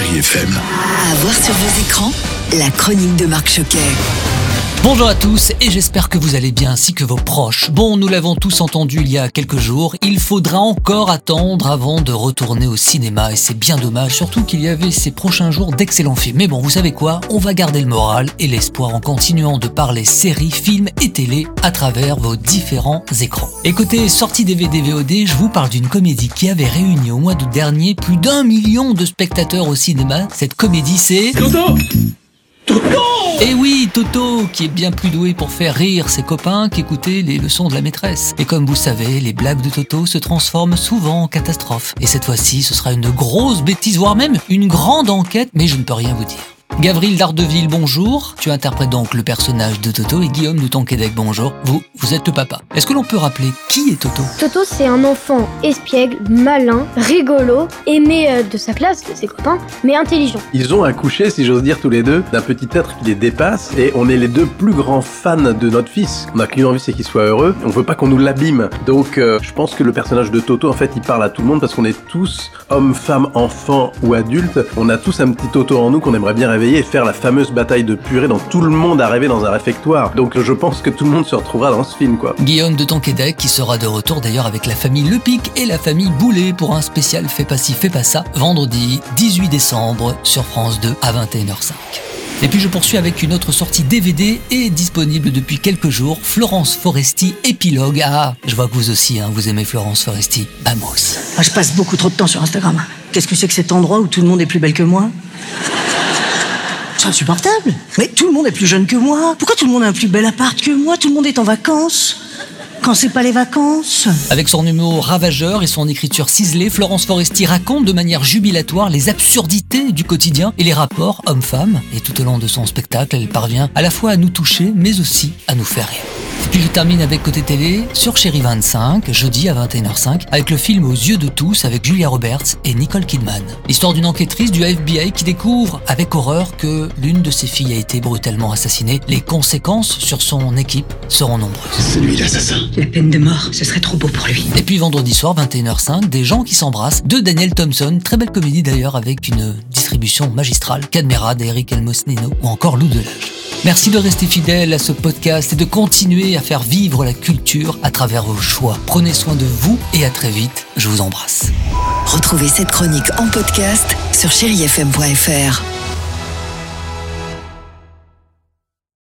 Chérie FM. À voir sur vos écrans, la chronique de Marc Choquet. Bonjour à tous et j'espère que vous allez bien ainsi que vos proches. Bon, nous l'avons tous entendu il y a quelques jours, il faudra encore attendre avant de retourner au cinéma et c'est bien dommage, surtout qu'il y avait ces prochains jours d'excellents films. Mais bon, vous savez quoi? On va garder le moral et l'espoir en continuant de parler séries, films et télé à travers vos différents écrans. Écoutez, sortie DVD VOD, je vous parle d'une comédie qui avait réuni au mois d'août dernier plus d'un million de spectateurs au cinéma. Cette comédie c'est... Et oui, Toto, qui est bien plus doué pour faire rire ses copains qu'écouter les leçons de la maîtresse. Et comme vous savez, les blagues de Toto se transforment souvent en catastrophe. Et cette fois-ci, ce sera une grosse bêtise, voire même une grande enquête, mais je ne peux rien vous dire. Gavril Dardeville, bonjour. Tu interprètes donc le personnage de Toto et Guillaume de Tonquédec, bonjour. Vous, vous êtes le papa. Est-ce que l'on peut rappeler qui est Toto? Toto, c'est un enfant espiègle, malin, rigolo, aimé euh, de sa classe, de ses copains, mais intelligent. Ils ont accouché, si j'ose dire, tous les deux, d'un petit être qui les dépasse, et on est les deux plus grands fans de notre fils. On a qu'une envie, c'est qu'il soit heureux. On veut pas qu'on nous l'abîme. Donc, euh, je pense que le personnage de Toto, en fait, il parle à tout le monde parce qu'on est tous, hommes, femmes, enfants ou adultes, on a tous un petit Toto en nous qu'on aimerait bien réveiller et faire la fameuse bataille de purée dont tout le monde a rêvé dans un réfectoire. Donc, je pense que tout le monde se retrouvera dans ce film, quoi. Guillaume de Tonquédec qui sera de retour d'ailleurs avec la famille Lepic et la famille Boulet pour un spécial Fais pas ci, fais pas ça, vendredi 18 décembre sur France 2 à 21h05. Et puis je poursuis avec une autre sortie DVD et disponible depuis quelques jours, Florence Foresti, épilogue. Ah, je vois que vous aussi, hein, vous aimez Florence Foresti. Bah moi aussi. Ah, je passe beaucoup trop de temps sur Instagram. Qu'est-ce que c'est que cet endroit où tout le monde est plus belle que moi? C'est insupportable. Mais tout le monde est plus jeune que moi. Pourquoi tout le monde a un plus bel appart que moi? Tout le monde est en vacances. Quand c'est pas les vacances Avec son humour ravageur et son écriture ciselée, Florence Foresti raconte de manière jubilatoire les absurdités du quotidien et les rapports hommes-femmes. Et tout au long de son spectacle, elle parvient à la fois à nous toucher, mais aussi à nous faire rire. Et puis je termine avec Côté Télé sur Chéri 25, jeudi à 21h05, avec le film Aux yeux de tous avec Julia Roberts et Nicole Kidman. L'histoire d'une enquêtrice du FBI qui découvre avec horreur que l'une de ses filles a été brutalement assassinée. Les conséquences sur son équipe seront nombreuses. C'est lui l'assassin. La peine de mort, ce serait trop beau pour lui. Et puis vendredi soir, 21h05, Des gens qui s'embrassent de Daniel Thompson. Très belle comédie d'ailleurs avec une distribution magistrale. Cadmera d'Eric Elmosnino ou encore Lou Delage. Merci de rester fidèle à ce podcast et de continuer à faire vivre la culture à travers vos choix. Prenez soin de vous et à très vite. Je vous embrasse. Retrouvez cette chronique en podcast sur chérifm.fr.